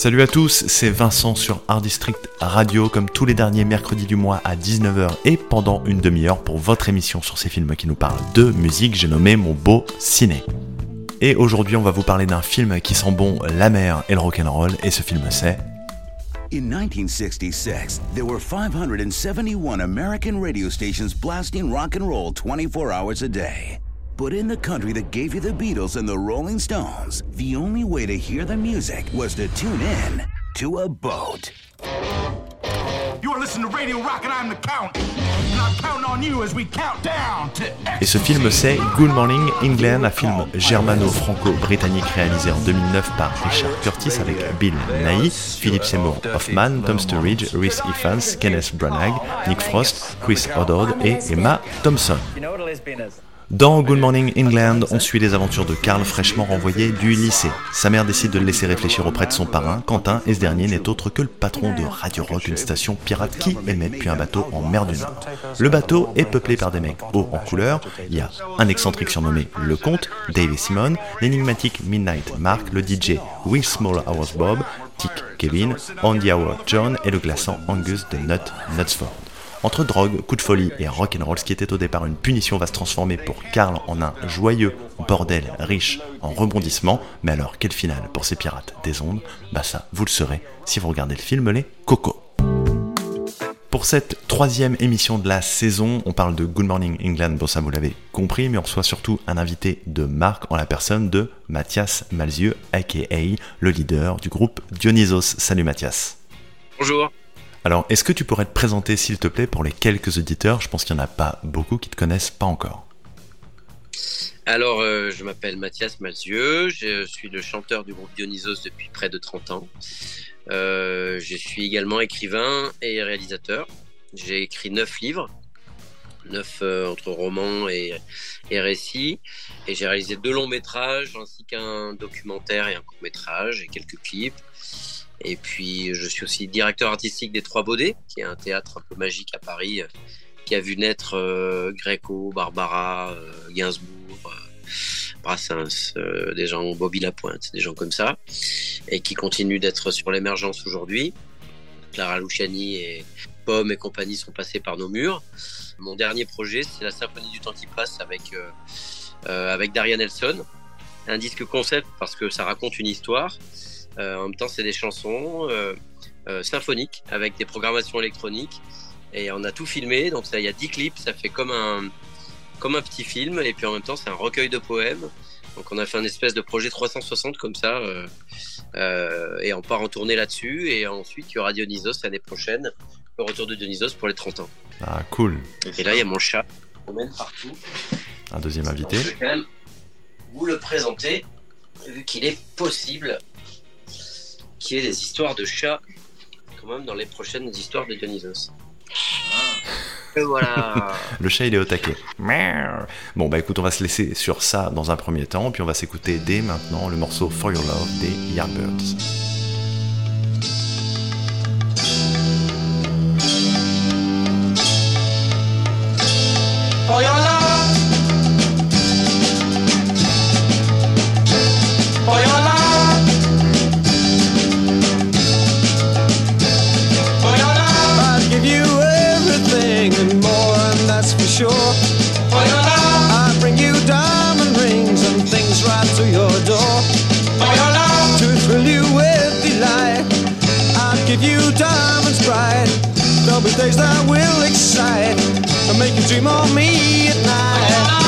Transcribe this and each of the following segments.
Salut à tous, c'est Vincent sur Art District Radio, comme tous les derniers mercredis du mois à 19h et pendant une demi-heure pour votre émission sur ces films qui nous parlent de musique, j'ai nommé mon beau ciné. Et aujourd'hui, on va vous parler d'un film qui sent bon la mer et le rock'n'roll, et ce film c'est In 1966, there were 571 American radio stations blasting rock and roll 24 hours a day. But in the country that gave you the Beatles and the Rolling Stones, the only way to hear the music was to tune in to a boat. You're listening to Radio Rock and I'm the Count. And I'm counting on you as we count down to Et ce film c'est Good Morning England, un film germano-franco-britannique réalisé en 2009 par Richard Curtis avec Bill Nighy, Philip Seymour Hoffman, Tom Sturridge, Rhys Ifans, Kenneth Branagh, Nick Frost, Chris O'Dowd et Emma Thompson. Dans Good Morning England, on suit les aventures de Karl fraîchement renvoyé du lycée. Sa mère décide de le laisser réfléchir auprès de son parrain, Quentin, et ce dernier n'est autre que le patron de Radio Rock, une station pirate qui émet depuis un bateau en mer du Nord. Le bateau est peuplé par des mecs hauts en couleur. Il y a un excentrique surnommé Le Comte, Dave et Simon, l'énigmatique Midnight Mark, le DJ Will Small Hours Bob, Tick Kevin, Andy Howard John et le glaçant Angus de Nut Nutsford. Entre drogue, coup de folie et rock'n'roll, ce qui était au départ une punition va se transformer pour Karl en un joyeux bordel riche en rebondissements. Mais alors, quel final pour ces pirates des ondes? Bah ça, vous le saurez si vous regardez le film Les Cocos. Pour cette troisième émission de la saison, on parle de Good Morning England, bon ça vous l'avez compris, mais on reçoit surtout un invité de marque en la personne de Mathias Malzieux, aka le leader du groupe Dionysos. Salut Mathias. Bonjour. Alors, est-ce que tu pourrais te présenter, s'il te plaît, pour les quelques auditeurs? Je pense qu'il n'y en a pas beaucoup qui te connaissent pas encore. Alors, euh, je m'appelle Mathias Malzieux, je suis le chanteur du groupe Dionysos depuis près de 30 ans. Euh, je suis également écrivain et réalisateur. J'ai écrit neuf livres, neuf euh, entre romans et, et récits. Et j'ai réalisé deux longs métrages ainsi qu'un documentaire et un court métrage et quelques clips. Et puis, je suis aussi directeur artistique des Trois Baudets, qui est un théâtre un peu magique à Paris, euh, qui a vu naître euh, Gréco, Barbara, euh, Gainsbourg, Brassens, des gens, Bobby Lapointe, des gens comme ça, et qui continue d'être sur l'émergence aujourd'hui. Clara Luciani et Pomme et compagnie sont passés par nos murs. Mon dernier projet, c'est la Symphonie du temps qui passe avec, avec Daria Nelson. Un disque concept parce que ça raconte une histoire euh, en même temps, c'est des chansons euh, euh, symphoniques avec des programmations électroniques. Et on a tout filmé, donc il y a 10 clips, ça fait comme un, comme un petit film. Et puis en même temps, c'est un recueil de poèmes. Donc on a fait un espèce de projet 360 comme ça. et on part en tournée là-dessus. Et ensuite, il y aura Dionysos l'année prochaine, le retour de Dionysos pour les 30 ans. Ah, cool. Et là, il y a mon chat. On mène partout. Un deuxième invité. je vais quand même vous le présenter, vu qu'il est possible qui est des histoires de chats, quand même, dans les prochaines histoires de Dionysos. Et voilà. le chat, il est au taquet. Bon, bah écoute, on va se laisser sur ça dans un premier temps, puis on va s'écouter dès maintenant le morceau For Your Love des Yardbirds. Your door. For your love. To thrill you with delight, I'd give you diamonds bright. There'll be days that will excite and make you dream of me at night.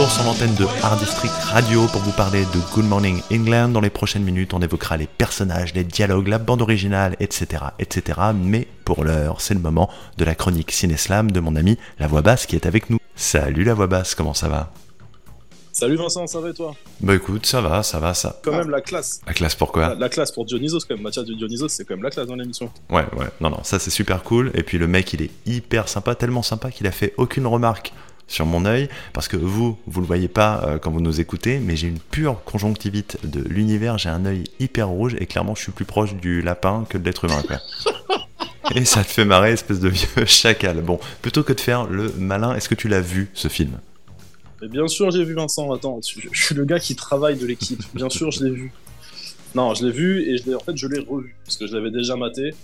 Retour sur l'antenne de Art District Radio pour vous parler de Good Morning England. Dans les prochaines minutes, on évoquera les personnages, les dialogues, la bande originale, etc., etc. Mais pour l'heure, c'est le moment de la chronique Cineslam de mon ami La Voix Basse qui est avec nous. Salut La Voix Basse, comment ça va? Salut Vincent, ça va et toi? Bah écoute, ça va, ça va, ça. Quand même la classe. La classe La, pourquoi la classe pour Dionysos quand même. Mathias de Dionysos, c'est quand même la classe dans l'émission. Ouais, ouais, non, non, ça c'est super cool. Et puis le mec, il est hyper sympa, tellement sympa qu'il a fait aucune remarque sur mon œil, parce que vous, vous le voyez pas euh, quand vous nous écoutez, mais j'ai une pure conjonctivite de l'univers, j'ai un œil hyper rouge, et clairement je suis plus proche du lapin que de l'être humain, quoi. Et ça te fait marrer, espèce de vieux chacal. Bon, plutôt que de faire le malin, est-ce que tu l'as vu, ce film? Bien sûr, j'ai vu Vincent. Attends, je, je suis le gars qui travaille de l'équipe. Bien sûr, je l'ai vu. Non, je l'ai vu et je en fait, je l'ai revu parce que je l'avais déjà maté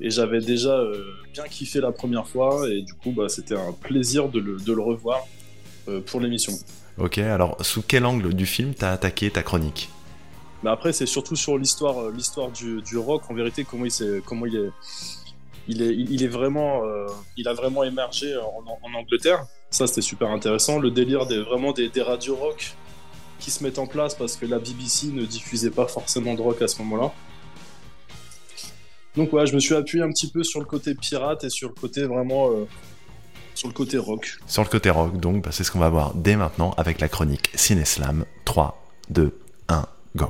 et j'avais déjà euh, bien kiffé la première fois et du coup, bah, c'était un plaisir de le, de le revoir euh, pour l'émission. Ok, alors sous quel angle du film t'as attaqué ta chronique? Mais après, c'est surtout sur l'histoire, euh, l'histoire du, du rock. En vérité, comment il s'est, comment il est, il est, il est vraiment, euh, il a vraiment émergé en, en Angleterre. Ça, c'était super intéressant. Le délire des vraiment des, des radios rock qui se mettent en place parce que la BBC ne diffusait pas forcément de rock à ce moment-là. Donc ouais, je me suis appuyé un petit peu sur le côté pirate et sur le côté vraiment, euh, sur le côté rock. Sur le côté rock, donc, bah, c'est ce qu'on va voir dès maintenant avec la chronique Cineslam. 3, 2, 1, go.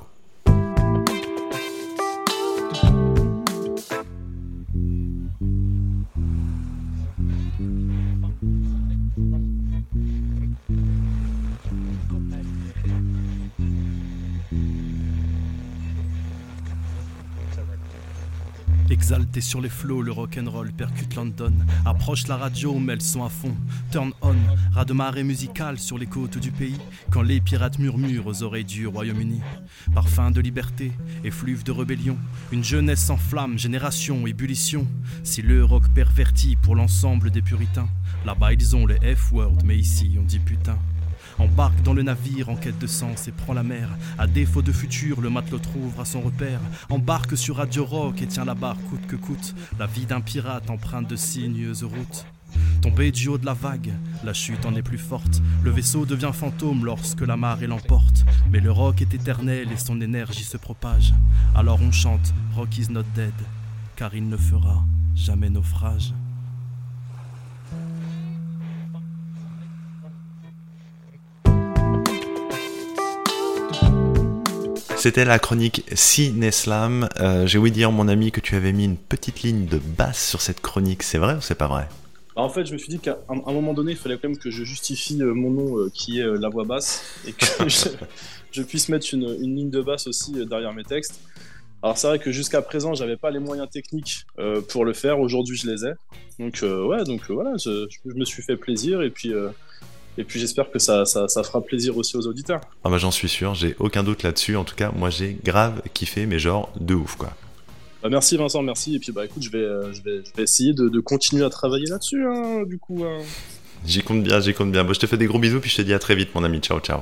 Exalté sur les flots, le rock'n'roll percute London. Approche la radio, mais elles sont à fond. Turn on, ras de marée musicale sur les côtes du pays. Quand les pirates murmurent aux oreilles du Royaume-Uni. Parfum de liberté, effluve de rébellion. Une jeunesse sans flamme, génération, ébullition. Si le rock perverti pour l'ensemble des puritains. Là-bas ils ont les F-word, mais ici on dit putain. Embarque dans le navire en quête de sens et prends la mer. À défaut de futur, le matelot trouvera son repère. Embarque sur Radio Rock et tiens la barre coûte que coûte. La vie d'un pirate empreinte de sinueuses routes. Tombé du haut de la vague, la chute en est plus forte. Le vaisseau devient fantôme lorsque la marée l'emporte. Mais le rock est éternel et son énergie se propage. Alors on chante Rock is not dead, car il ne fera jamais naufrage. C'était la chronique Cineslam. Euh, J'ai ouï dire, mon ami, que tu avais mis une petite ligne de basse sur cette chronique. C'est vrai ou c'est pas vrai? Bah, en fait, je me suis dit qu'à un, moment donné, il fallait quand même que je justifie euh, mon nom euh, qui est la voix basse et que je, puisse mettre une, ligne de basse aussi derrière mes textes. Alors c'est vrai que jusqu'à présent, j'avais pas les moyens techniques pour le faire. Aujourd'hui, je les ai. Donc ouais, donc voilà, je, me suis fait plaisir et puis et puis j'espère que ça, ça, ça fera plaisir aussi aux auditeurs. Ah bah j'en suis sûr, j'ai aucun doute là-dessus. En tout cas, moi j'ai grave kiffé, mais genre de ouf quoi. Bah, merci Vincent, merci. Et puis bah écoute, je vais, euh, je vais, je vais essayer de, de continuer à travailler là-dessus, hein, du coup. hein. J'y compte bien, j'y compte bien. Bon, je te fais des gros bisous, puis je te dis à très vite, mon ami. Ciao, ciao.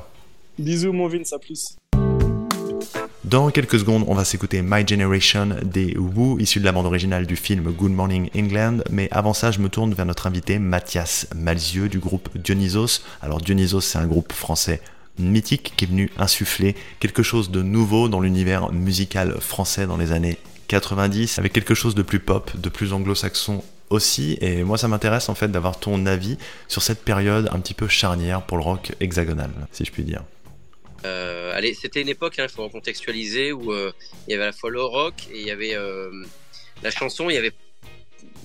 Bisous mon Vince, à plus. Dans quelques secondes, on va s'écouter My Generation des Who, issu de la bande originale du film Good Morning England. Mais avant ça, je me tourne vers notre invité Mathias Malzieux du groupe Dionysos. Alors Dionysos, c'est un groupe français mythique qui est venu insuffler quelque chose de nouveau dans l'univers musical français dans les années 90, avec quelque chose de plus pop, de plus anglo-saxon aussi. Et moi, ça m'intéresse en fait d'avoir ton avis sur cette période un petit peu charnière pour le rock hexagonal, si je puis dire. Euh, allez, c'était une époque, il faut contextualiser, où euh, il y avait à la fois le rock et il y avait euh, la chanson, il y avait,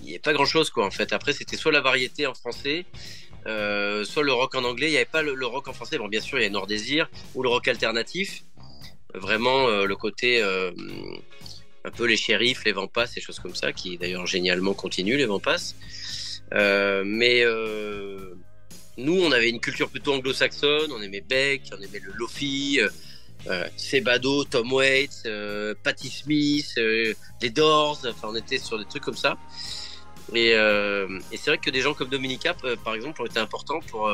il y avait pas grand chose quoi en fait. Après, c'était soit la variété en français, soit le rock en anglais. Il n'y avait pas le, rock en français. Bon, bien sûr, il y a Nord Désir ou le rock alternatif. Vraiment, le côté un peu les shérifs, les Vampas, ces choses comme ça, qui d'ailleurs génialement continuent, les Vampas. Mais nous, on avait une culture plutôt anglo-saxonne, on aimait Beck, on aimait le Lofi, euh, euh, Sebado, Tom Waits, euh, Patti Smith, les Doors, enfin on était sur des trucs comme ça. Et, c'est vrai que des gens comme Dominica, par exemple, ont été importants pour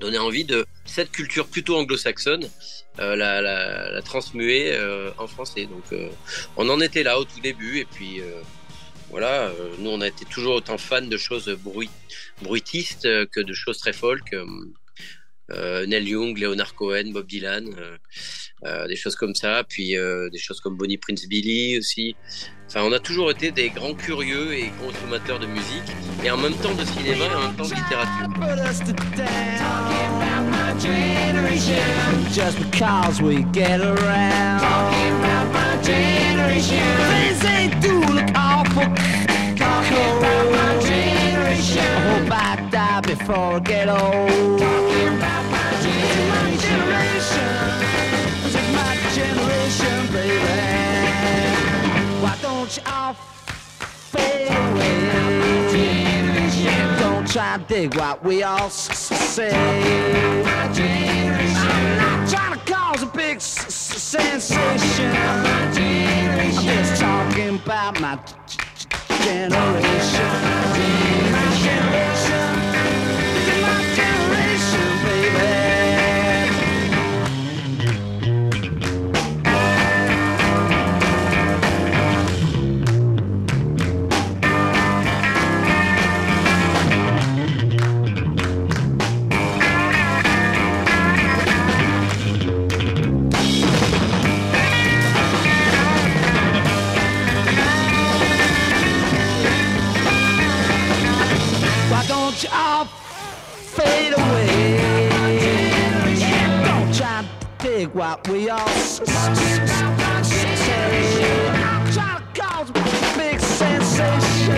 donner envie de cette culture plutôt anglo-saxonne, la, la, transmuer en français. Donc on en était là au tout début et puis voilà, euh, nous on a été toujours autant fans de choses bruit, bruitistes que de choses très folk. euh, euh, Neil Young, Leonard Cohen, Bob Dylan, euh, des choses comme ça, puis des choses comme Bonnie Prince Billy aussi. Enfin, on a toujours été des grands curieux et consommateurs de musique, et en même temps de cinéma et en même temps de littérature. Put us to down. Talking about my generation. Just because we get around. Talking about my generation. Things ain't do look awful. Talking about my generation. I hope I die before I get old. Talking about my generation. This is my generation, baby. Why don't you all fade away? Don't try and dig what we all s- s- say. I'm not trying to cause a big s- s- sensation. I'm just talking about my g- g- generation. My generation. Don't all fade away? Don't try to dig what we all say. Trying to cause a big sensation.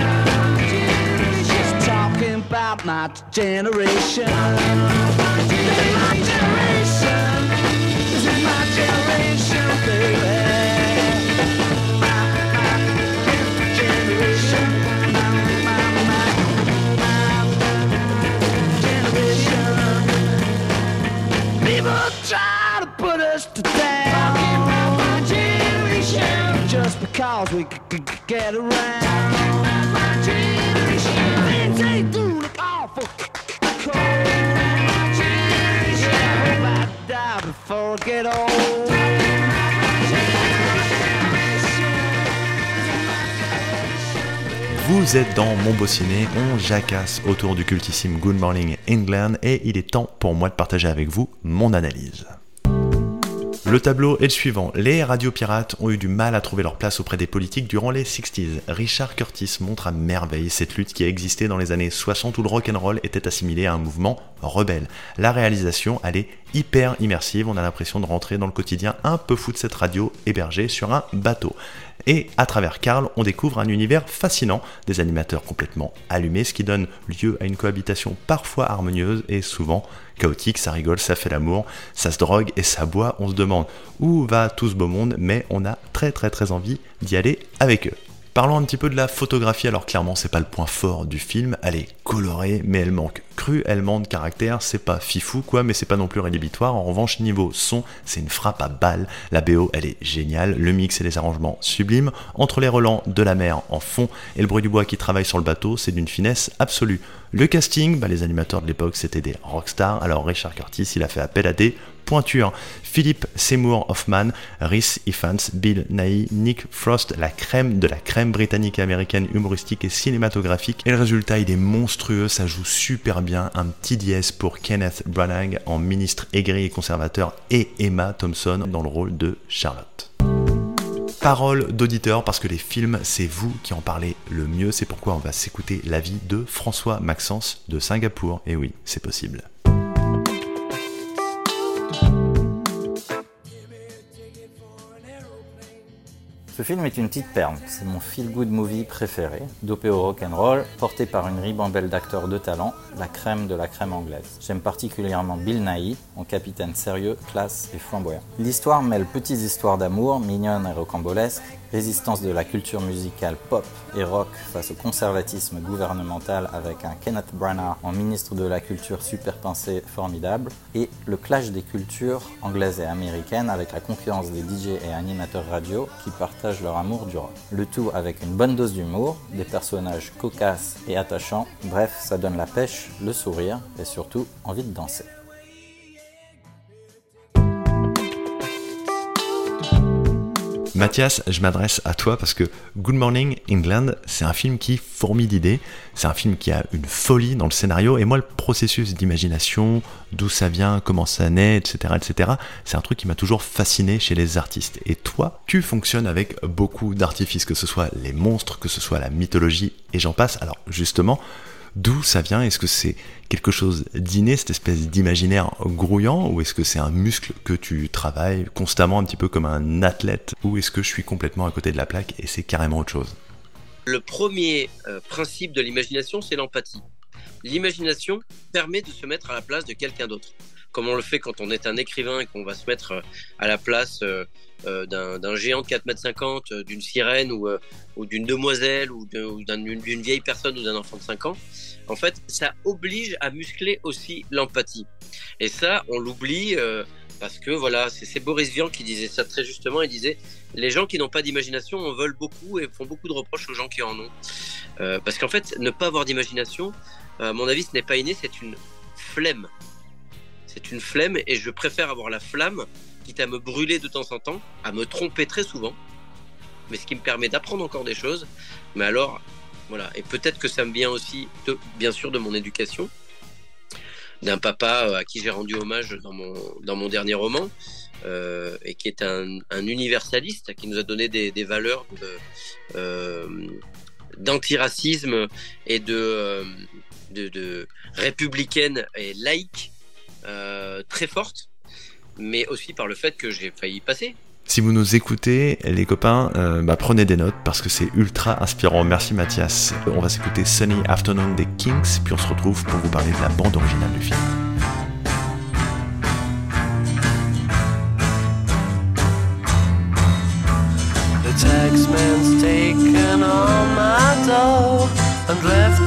Just talking about my generation. My generation. Vous êtes dans Mon Beau Ciné, on jacasse autour du cultissime Good Morning England et il est temps pour moi de partager avec vous mon analyse. Le tableau est le suivant. Les radios pirates ont eu du mal à trouver leur place auprès des politiques durant les 60s. Richard Curtis montre à merveille cette lutte qui a existé dans les années 60 où le rock'n'roll était assimilé à un mouvement rebelle. La réalisation, elle est hyper immersive, on a l'impression de rentrer dans le quotidien un peu fou de cette radio hébergée sur un bateau. Et à travers Karl, on découvre un univers fascinant, des animateurs complètement allumés, ce qui donne lieu à une cohabitation parfois harmonieuse et souvent chaotique, ça rigole, ça fait l'amour, ça se drogue et ça boit, on se demande où va tout ce beau monde, mais on a très très très envie d'y aller avec eux. Parlons un petit peu de la photographie, alors clairement c'est pas le point fort du film, elle est colorée mais elle manque cruellement de caractère, c'est pas fifou quoi mais c'est pas non plus rédhibitoire, en revanche niveau son c'est une frappe à balle, la BO elle est géniale, le mix et les arrangements sublimes, entre les relents de la mer en fond et le bruit du bois qui travaille sur le bateau c'est d'une finesse absolue. Le casting, bah, les animateurs de l'époque c'était des rockstars, alors Richard Curtis il a fait appel à des pointure. Philippe Seymour Hoffman, Rhys Ifans, Bill Nighy, Nick Frost, la crème de la crème britannique et américaine humoristique et cinématographique. Et le résultat, il est monstrueux, ça joue super bien. Un petit dièse pour Kenneth Branagh en ministre aigri et conservateur et Emma Thompson dans le rôle de Charlotte parole d'auditeur parce que les films, c'est vous qui en parlez le mieux. C'est pourquoi on va s'écouter l'avis de François Maxence de Singapour. Et oui, c'est possible. Ce film est une petite perle, c'est mon feel-good movie préféré, dopé au rock'n'roll, porté par une ribambelle d'acteurs de talent, la crème de la crème anglaise. J'aime particulièrement Bill Nighy, en capitaine sérieux, classe et flamboyant. L'histoire mêle petites histoires d'amour, mignonnes et rocambolesques, Résistance de la culture musicale pop et rock face au conservatisme gouvernemental avec un Kenneth Branagh en ministre de la culture super pensé formidable. Et le clash des cultures anglaises et américaines avec la concurrence des DJ et animateurs radio qui partagent leur amour du rock. Le tout avec une bonne dose d'humour, des personnages cocasses et attachants. Bref, ça donne la pêche, le sourire et surtout envie de danser. Mathias, je m'adresse à toi parce que Good Morning England, c'est un film qui fourmille d'idées, c'est un film qui a une folie dans le scénario, et moi le processus d'imagination, d'où ça vient, comment ça naît, etc., etc., c'est un truc qui m'a toujours fasciné chez les artistes. Et toi, tu fonctionnes avec beaucoup d'artifices, que ce soit les monstres, que ce soit la mythologie, et j'en passe. Alors justement, D'où ça vient? Est-ce que c'est quelque chose d'inné, cette espèce d'imaginaire grouillant, ou est-ce que c'est un muscle que tu travailles constamment un petit peu comme un athlète, ou est-ce que je suis complètement à côté de la plaque et c'est carrément autre chose? Le premier euh, principe de l'imagination, c'est l'empathie. L'imagination permet de se mettre à la place de quelqu'un d'autre. Comme on le fait quand on est un écrivain et qu'on va se mettre euh, à la place euh, d'un géant de 4,50 m, d'une sirène ou, d'une demoiselle ou d'une vieille personne ou d'un enfant de 5 ans en fait, ça oblige à muscler aussi l'empathie. Et ça, on l'oublie euh, parce que voilà, c'est Boris Vian qui disait ça très justement. Il disait les gens qui n'ont pas d'imagination en veulent beaucoup et font beaucoup de reproches aux gens qui en ont. Euh, parce qu'en fait, ne pas avoir d'imagination, à mon avis, ce n'est pas inné, c'est une flemme. C'est une flemme et je préfère avoir la flamme, quitte à me brûler de temps en temps, à me tromper très souvent, mais ce qui me permet d'apprendre encore des choses. Mais alors, voilà. Et peut-être que ça me vient aussi, bien sûr, de mon éducation, d'un papa euh, à qui j'ai rendu hommage dans mon, dans mon dernier roman, euh, et qui est un, universaliste, qui nous a donné des, valeurs euh, d'antiracisme et de, de, républicaine et laïque très fortes, mais aussi par le fait que j'ai failli passer. Si vous nous écoutez, les copains, euh, bah, prenez des notes parce que c'est ultra inspirant. Merci Mathias. On va s'écouter Sunny Afternoon des Kings, puis on se retrouve pour vous parler de la bande originale du film. The taxman's taken all my dough and left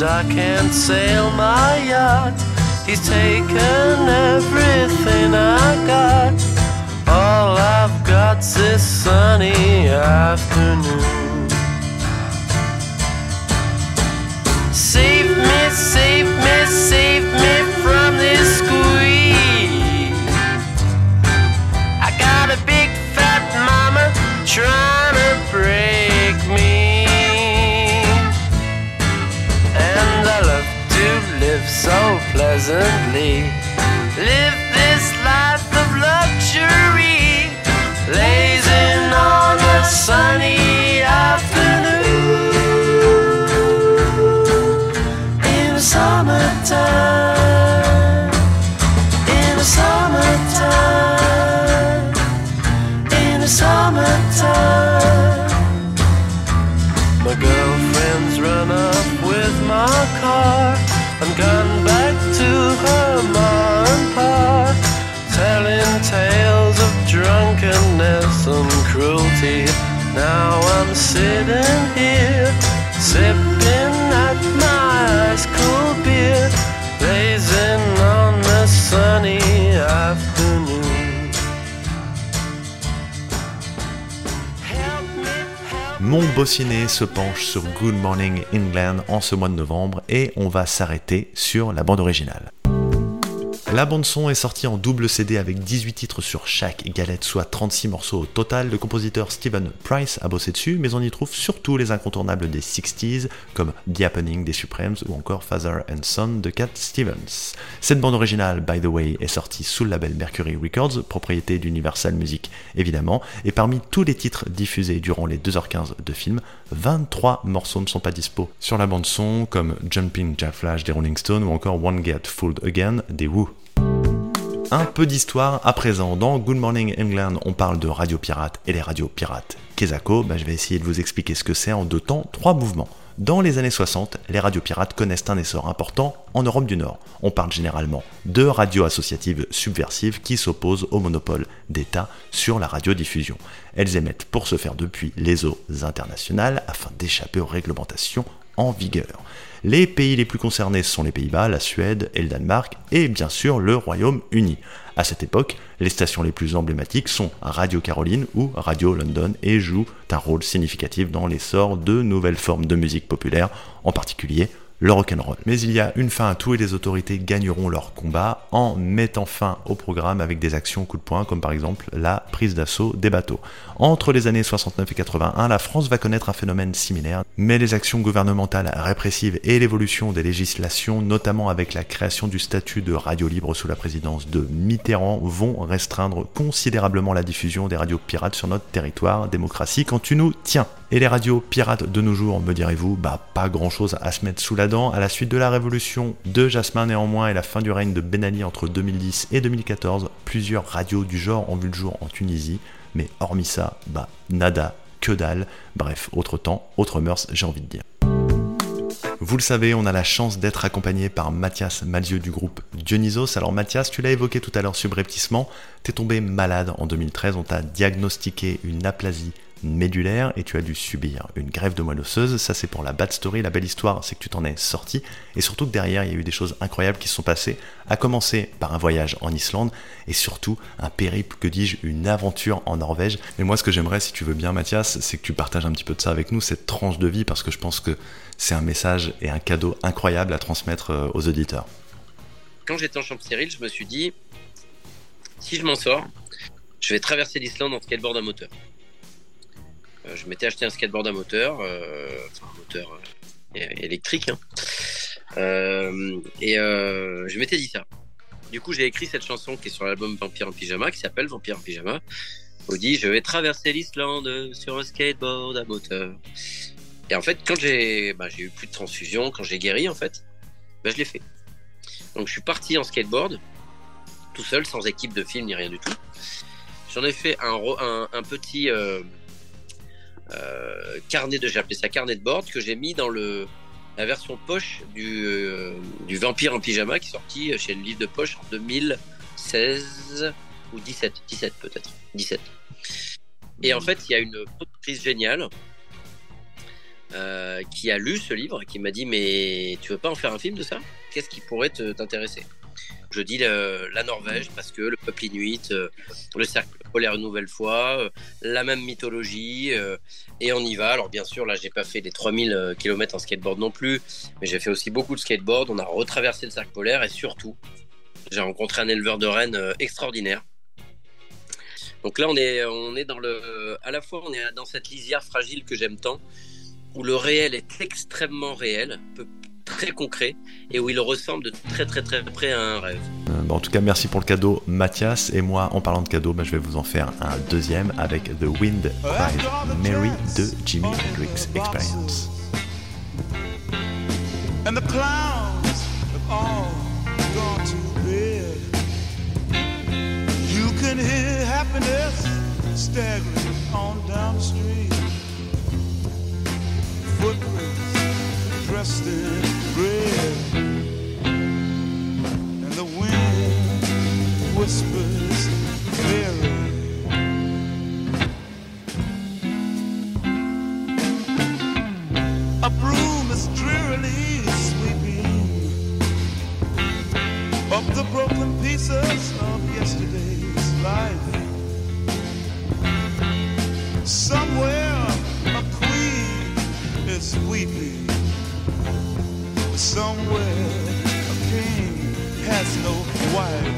and I can't sail my yacht. He's taken everything I got. All I've got's this sunny afternoon. Save me, save me, save me Mon Bossiné se penche sur Good Morning England en ce mois de novembre et on va s'arrêter sur la bande originale. La bande son est sortie en double CD avec 18 titres sur chaque galette, soit 36 morceaux au total. Le compositeur Stephen Price a bossé dessus, mais on y trouve surtout les incontournables des 60s, comme The Happening des Supremes ou encore Father and Son de Cat Stevens. Cette bande originale, by the way, est sortie sous le label Mercury Records, propriété d'Universal Music évidemment, et parmi tous les titres diffusés durant les 2h15 de film, 23 morceaux ne sont pas dispo sur la bande son, comme Jumping Jack Flash des Rolling Stones ou encore One Get Fooled Again des Who. Un peu d'histoire à présent. Dans Good Morning England, on parle de radio pirates et les radios pirates Kesako, bah, je vais essayer de vous expliquer ce que c'est en deux temps, trois mouvements. Dans les années 60, les radios pirates connaissent un essor important en Europe du Nord. On parle généralement de radios associatives subversives qui s'opposent au monopole d'État sur la radiodiffusion. Elles émettent pour se faire depuis les eaux internationales afin d'échapper aux réglementations en vigueur. Les pays les plus concernés sont les Pays-Bas, la Suède et le Danemark, et bien sûr le Royaume-Uni. À cette époque, les stations les plus emblématiques sont Radio Caroline ou Radio London et jouent un rôle significatif dans l'essor de nouvelles formes de musique populaire, en particulier le rock'n'roll. Mais il y a une fin à tout et les autorités gagneront leur combat en mettant fin au programme avec des actions coup de poing comme par exemple la prise d'assaut des bateaux. Entre les années 69 et 81, la France va connaître un phénomène similaire, mais les actions gouvernementales répressives et l'évolution des législations, notamment avec la création du statut de radio libre sous la présidence de Mitterrand, vont restreindre considérablement la diffusion des radios pirates sur notre territoire. Démocratie quand tu nous tiens. Et les radios pirates de nos jours, me direz-vous, bah pas grand chose à se mettre sous la dent. À la suite de la révolution de Jasmin néanmoins et la fin du règne de Ben Ali entre 2010 et 2014, plusieurs radios du genre ont vu le jour en Tunisie. Mais hormis ça, bah nada, que dalle. Bref, autre temps, autre mœurs, j'ai envie de dire. Vous le savez, on a la chance d'être accompagné par Mathias Malzieu du groupe Dionysos. Alors Mathias, tu l'as évoqué tout à l'heure subrepticement, t'es tombé malade en 2013, on t'a diagnostiqué une aplasie médulaire et tu as dû subir une grève de moelle osseuse. Ça, c'est pour la bad story. La belle histoire, c'est que tu t'en es sorti. Et surtout que derrière, il y a eu des choses incroyables qui se sont passées. À commencer par un voyage en Islande et surtout un périple, que dis-je, une aventure en Norvège. Mais moi, ce que j'aimerais, si tu veux bien, Mathias, c'est que tu partages un petit peu de ça avec nous, cette tranche de vie, parce que je pense que c'est un message et un cadeau incroyable à transmettre euh, aux auditeurs. Quand j'étais en chambre stérile, je me suis dit, si je m'en sors, je vais traverser l'Islande en skateboard à moteur. Euh, je m'étais acheté un skateboard à moteur, euh, enfin un moteur euh, électrique, hein. Et je m'étais dit ça. Du coup, j'ai écrit cette chanson qui est sur l'album Vampire en pyjama, qui s'appelle Vampire en pyjama. Où dit je vais traverser l'Islande sur un skateboard à moteur. Et en fait, quand j'ai bah, eu plus de transfusion, quand j'ai guéri, en fait, bah, je l'ai fait. Donc je suis parti en skateboard, tout seul, sans équipe de film ni rien du tout. J'en ai fait un, un, petit euh, carnet de, j'ai appelé ça carnet de board, que j'ai mis dans le, la version poche du, euh, du Vampire en pyjama qui est sorti chez le livre de poche en 2016 ou 17, 17 peut-être, 17. Et en fait, il y a une productrice géniale euh, qui a lu ce livre, qui m'a dit mais tu veux pas en faire un film de ça? Qu'est-ce qui pourrait t'intéresser? Je dis le- la Norvège parce que le peuple inuit, euh, le cercle polaire une nouvelle fois, euh, la même mythologie, euh, et on y va. Alors bien sûr, là j'ai pas fait les 3000 km en skateboard non plus, mais j'ai fait aussi beaucoup de skateboard. On a retraversé le cercle polaire et surtout, j'ai rencontré un éleveur de rennes euh, extraordinaire. Donc là, on est, on est dans le, à la fois, on est dans cette lisière fragile que j'aime tant, où le réel est extrêmement réel, peu- très concret, et où il ressemble de très très très près à un rêve. Euh, bon, en tout cas, merci pour le cadeau, Mathias. Et moi, en parlant de cadeau, bah, je vais vous en faire un deuxième avec The Wind Cries Mary de Jimi Hendrix Experience. and the clowns have all gone to bed. You can hear happiness staggering on down the street. Footprints dressed in red, and the wind whispers Mary. A broom is drearily sweeping up the broken pieces of yesterday's life. Somewhere a queen is weeping. Somewhere a king has no wife.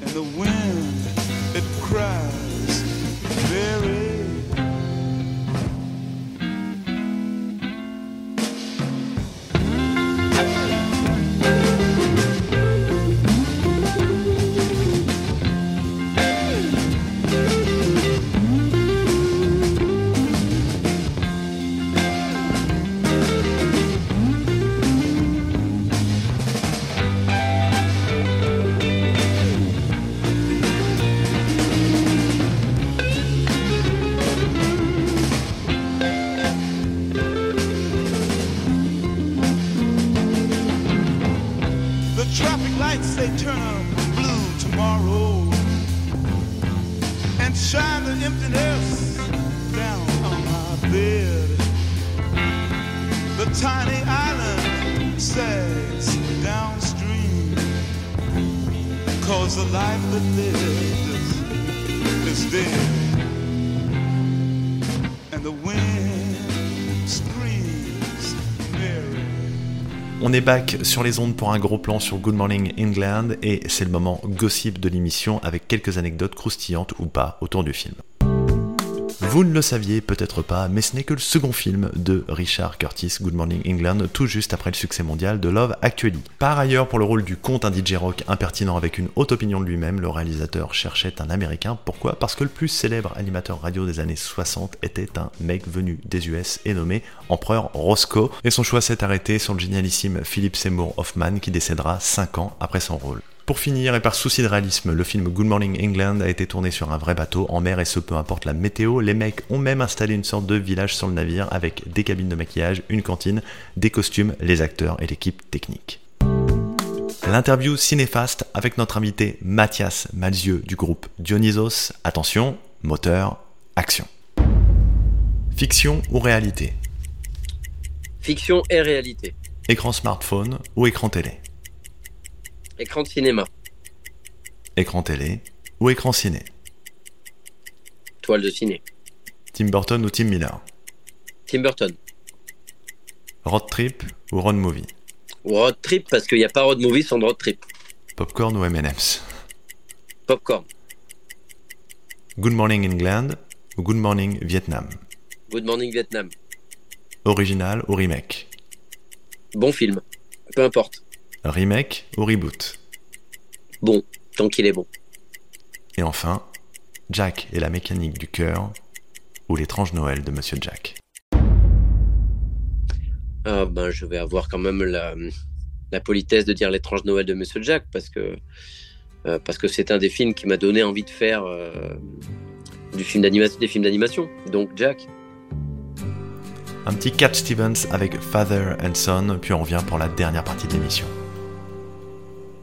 And the wind, it cries very lights they turn blue tomorrow and shine the emptiness down on my bed. The tiny island sags downstream cause the life that lives is dead and the wind On est back sur les ondes pour un gros plan sur Good Morning England et c'est le moment gossip de l'émission avec quelques anecdotes croustillantes ou pas autour du film. Vous ne le saviez peut-être pas, mais ce n'est que le second film de Richard Curtis, Good Morning England, tout juste après le succès mondial de Love Actually. Par ailleurs, pour le rôle du comte, un DJ impertinent avec une haute opinion de lui-même, le réalisateur cherchait un américain. Pourquoi? Parce que le plus célèbre animateur radio des années 60 était un mec venu des US et nommé Empereur Roscoe, et son choix s'est arrêté sur le génialissime Philip Seymour Hoffman qui décédera 5 ans après son rôle. Pour finir, et par souci de réalisme, le film Good Morning England a été tourné sur un vrai bateau en mer et ce peu importe la météo, les mecs ont même installé une sorte de village sur le navire avec des cabines de maquillage, une cantine, des costumes, les acteurs et l'équipe technique. L'interview cinéfaste avec notre invité Mathias Malzieux du groupe Dionysos. Attention, moteur, action. Fiction ou réalité? Fiction et réalité. Écran smartphone ou écran télé? Écran de cinéma. Écran télé ou écran ciné Toile de ciné. Tim Burton ou Tim Miller Tim Burton. Road trip ou road movie Road trip parce qu'il n'y a pas road movie sans road trip. Popcorn ou M&M's Popcorn. Good Morning England ou Good Morning Vietnam Good Morning Vietnam. Original ou remake Bon film. Peu importe. Remake ou reboot? Bon, tant qu'il est bon. Et enfin, Jack et la mécanique du cœur ou l'étrange Noël de Monsieur Jack? Ah ben, je vais avoir quand même la, la politesse de dire l'étrange Noël de Monsieur Jack parce que euh, parce que c'est un des films qui m'a donné envie de faire euh, du film d'animation, des films d'animation. Donc Jack. Un petit Cat Stevens avec Father and Son, puis on revient pour la dernière partie de l'émission.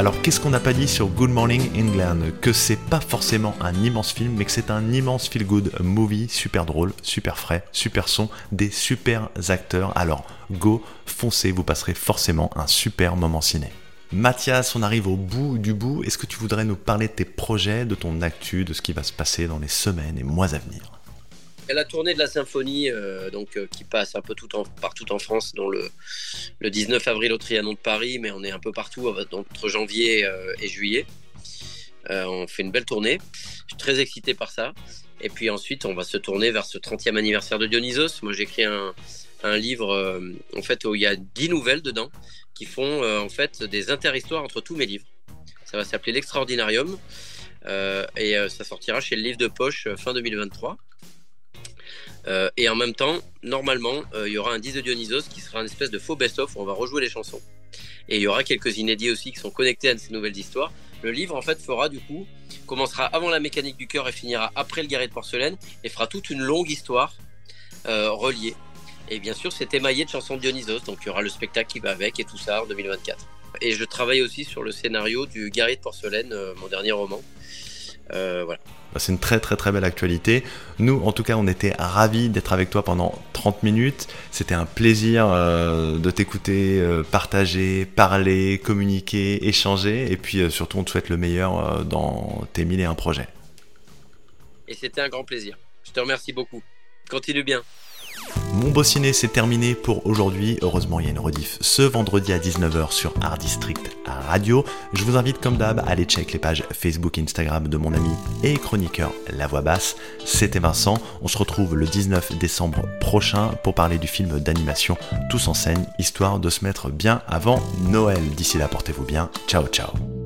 Alors qu'est-ce qu'on n'a pas dit sur Good Morning England? Que c'est pas forcément un immense film, mais que c'est un immense feel-good movie, super drôle, super frais, super son, des super acteurs. Alors go, foncez, vous passerez forcément un super moment ciné. Mathias, on arrive au bout du bout. Est-ce que tu voudrais nous parler de tes projets, de ton actu, de ce qui va se passer dans les semaines et mois à venir? La tournée de la symphonie euh, donc, euh, qui passe un peu tout en, partout en France, dont le, le 19 avril au Trianon de Paris, mais on est un peu partout euh, entre janvier et juillet. On fait une belle tournée. Je suis très excité par ça. Et puis ensuite, on va se tourner vers ce 30e anniversaire de Dionysos. Moi, j'ai écrit un, un livre en fait où il y a 10 nouvelles dedans qui font en fait des interhistoires entre tous mes livres. Ça va s'appeler l'Extraordinarium. Et ça sortira chez le livre de poche fin 2023. Euh, et en même temps, normalement, euh, il y aura un 10 de Dionysos qui sera une espèce de faux best-of où on va rejouer les chansons. Et il y aura quelques inédits aussi qui sont connectés à ces nouvelles histoires. Le livre, en fait, fera du coup, commencera avant la mécanique du cœur et finira après le guerrier de porcelaine et fera toute une longue histoire euh, reliée. Et bien sûr, c'est émaillé de chansons de Dionysos, donc il y aura le spectacle qui va avec et tout ça en 2024. Et je travaille aussi sur le scénario du guerrier de porcelaine, mon dernier roman. Voilà. Bah, C'est une très très très belle actualité. Nous, en tout cas, on était ravis d'être avec toi pendant 30 minutes. C'était un plaisir euh, de t'écouter, euh, partager, parler, communiquer, échanger. Et puis euh, surtout, on te souhaite le meilleur dans tes mille et un projets. Et c'était un grand plaisir. Je te remercie beaucoup. Continue bien. Mon beau ciné, c'est terminé pour aujourd'hui. Heureusement, il y a une rediff ce vendredi à 19h sur Art District Radio. Je vous invite, comme d'hab, à aller check les pages Facebook et Instagram de mon ami et chroniqueur La Voix Basse. C'était Vincent. On se retrouve le 19 décembre prochain pour parler du film d'animation Tous en scène, histoire de se mettre bien avant Noël. D'ici là, portez-vous bien. Ciao, ciao.